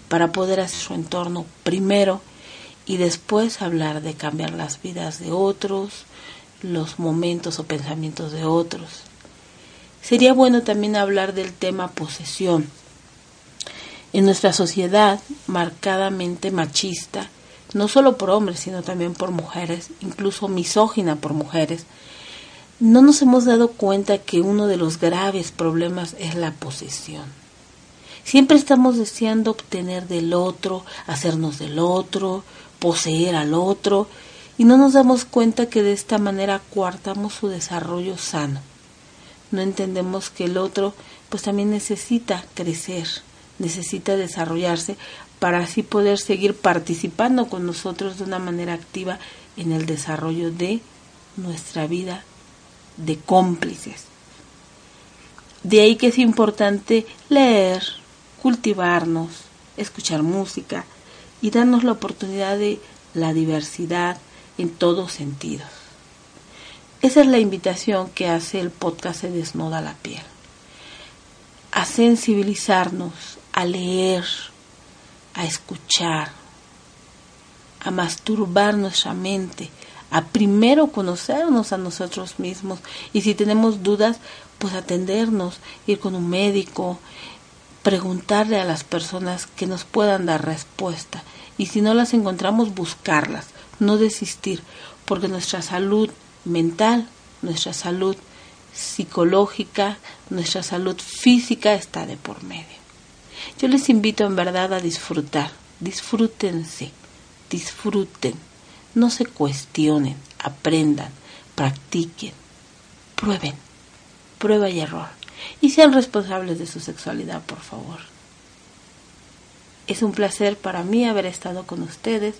para poder hacer su entorno primero, y después hablar de cambiar las vidas de otros, los momentos o pensamientos de otros. Sería bueno también hablar del tema posesión. En nuestra sociedad marcadamente machista, no solo por hombres, sino también por mujeres, incluso misógina por mujeres, no nos hemos dado cuenta que uno de los graves problemas es la posesión. Siempre estamos deseando obtener del otro, hacernos del otro, poseer al otro, y no nos damos cuenta que de esta manera coartamos su desarrollo sano. No entendemos que el otro pues también necesita crecer, necesita desarrollarse para así poder seguir participando con nosotros de una manera activa en el desarrollo de nuestra vida de cómplices. De ahí que es importante leer, cultivarnos, escuchar música y darnos la oportunidad de la diversidad en todos sentidos. Esa es la invitación que hace el podcast Se desnuda la piel. A sensibilizarnos, a leer, a escuchar, a masturbar nuestra mente, a primero conocernos a nosotros mismos y si tenemos dudas, pues atendernos, ir con un médico, preguntarle a las personas que nos puedan dar respuesta y si no las encontramos, buscarlas, no desistir, porque nuestra salud mental, nuestra salud psicológica, nuestra salud física está de por medio. Yo les invito en verdad a disfrutar, disfrútense, disfruten no se cuestionen, aprendan, practiquen, prueben, prueba y error. Y sean responsables de su sexualidad, por favor. Es un placer para mí haber estado con ustedes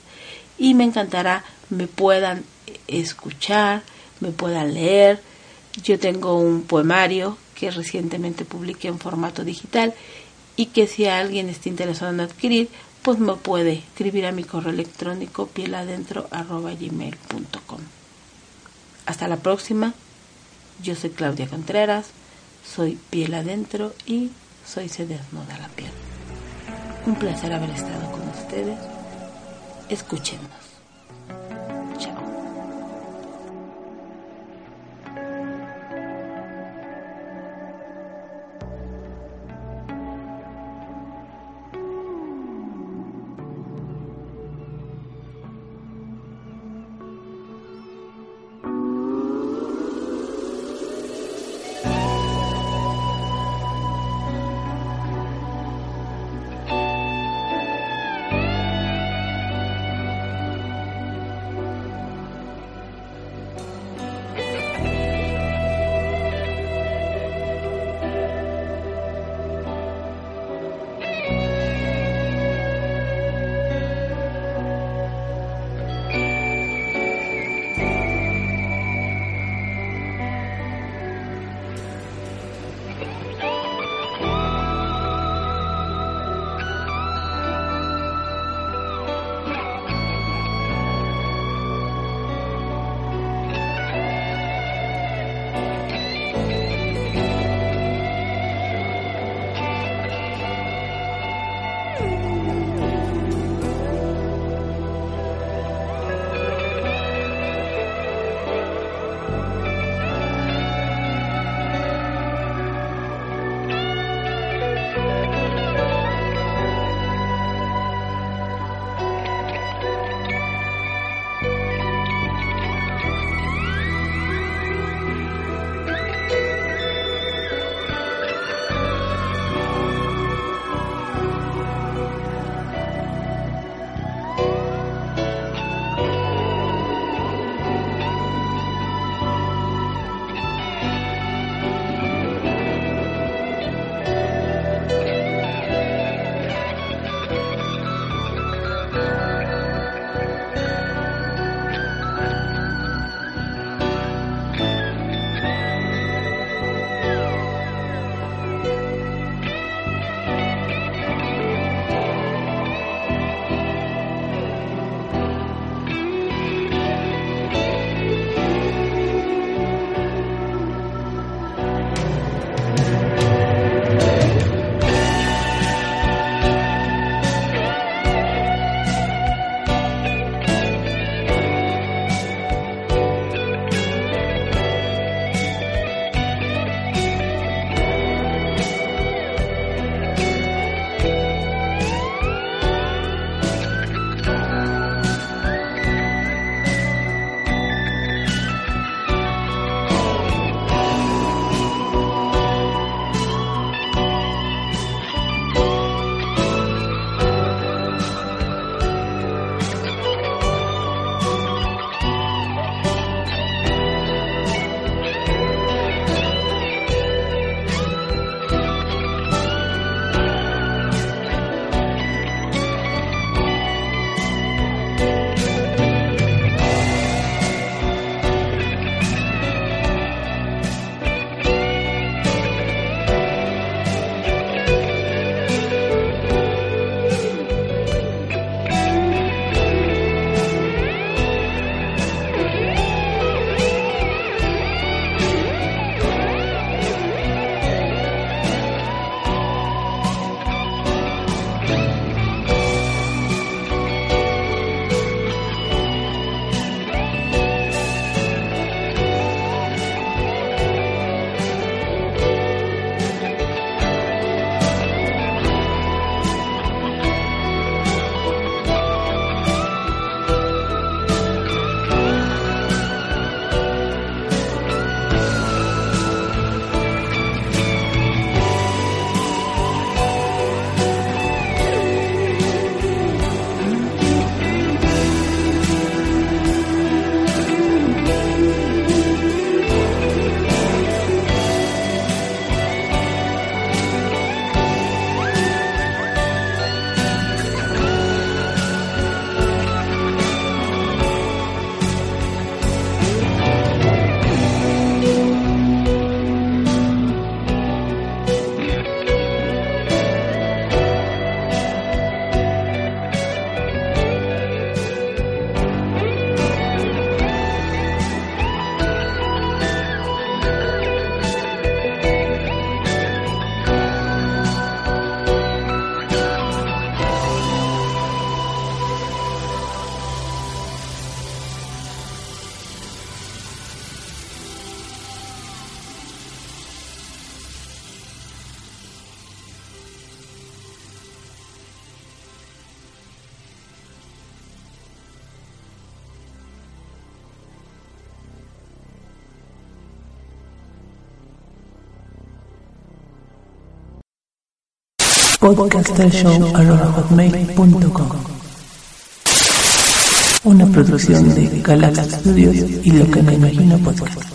y me encantará me puedan escuchar, me puedan leer. Yo tengo un poemario que recientemente publiqué en formato digital y que si alguien está interesado en adquirir, pues me puede escribir a mi correo electrónico pieladentro.gmail.com. Hasta la próxima. Yo soy Claudia Contreras, soy Piel Adentro y soy Se Desnuda la Piel. Un placer haber estado con ustedes. Escúchenos. podcastershow.com Una producción de Galaxy Studios y Lo que me imagino podcast.